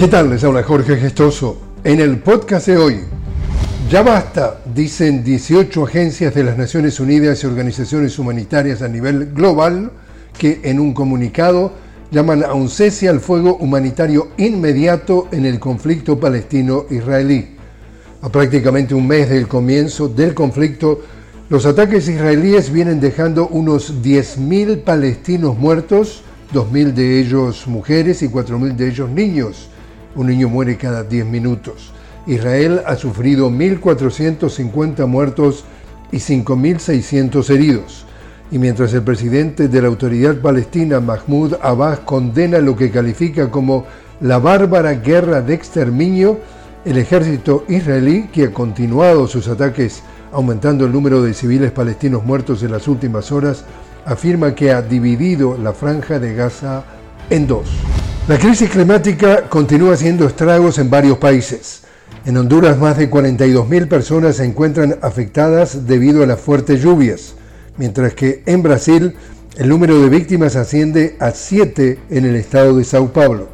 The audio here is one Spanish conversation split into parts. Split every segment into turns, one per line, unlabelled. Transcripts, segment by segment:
¿Qué tal? Les habla Jorge Gestoso. En el podcast de hoy, ya basta, dicen 18 agencias de las Naciones Unidas y organizaciones humanitarias a nivel global que en un comunicado llaman a un cese al fuego humanitario inmediato en el conflicto palestino-israelí. A prácticamente un mes del comienzo del conflicto, los ataques israelíes vienen dejando unos 10.000 palestinos muertos, 2.000 de ellos mujeres y 4.000 de ellos niños un niño muere cada 10 minutos. Israel ha sufrido 1.450 muertos y 5.600 heridos. Y mientras el presidente de la autoridad palestina, Mahmoud Abbas, condena lo que califica como la bárbara guerra de exterminio, el ejército israelí, que ha continuado sus ataques aumentando el número de civiles palestinos muertos en las últimas horas, afirma que ha dividido la franja de Gaza en dos. La crisis climática continúa haciendo estragos en varios países. En Honduras más de 42.000 personas se encuentran afectadas debido a las fuertes lluvias, mientras que en Brasil el número de víctimas asciende a 7 en el estado de Sao Paulo.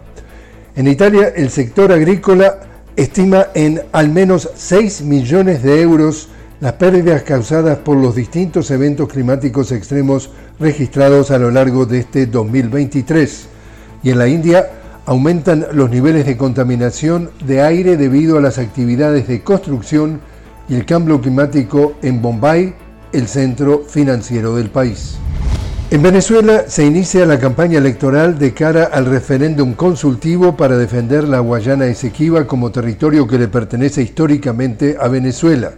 En Italia el sector agrícola estima en al menos 6 millones de euros las pérdidas causadas por los distintos eventos climáticos extremos registrados a lo largo de este 2023 y en la India aumentan los niveles de contaminación de aire debido a las actividades de construcción y el cambio climático en Bombay, el centro financiero del país. En Venezuela se inicia la campaña electoral de cara al referéndum consultivo para defender la Guayana Esequiba como territorio que le pertenece históricamente a Venezuela.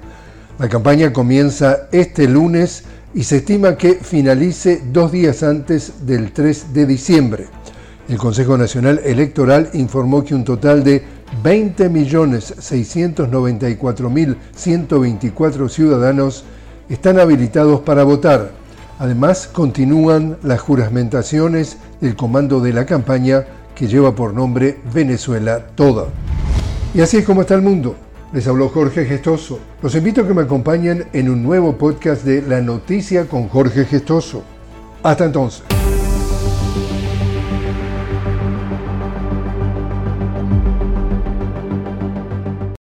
La campaña comienza este lunes y se estima que finalice dos días antes del 3 de diciembre. El Consejo Nacional Electoral informó que un total de 20.694.124 ciudadanos están habilitados para votar. Además, continúan las juramentaciones del comando de la campaña que lleva por nombre Venezuela Toda. Y así es como está el mundo. Les habló Jorge Gestoso. Los invito a que me acompañen en un nuevo podcast de La Noticia con Jorge Gestoso. Hasta entonces.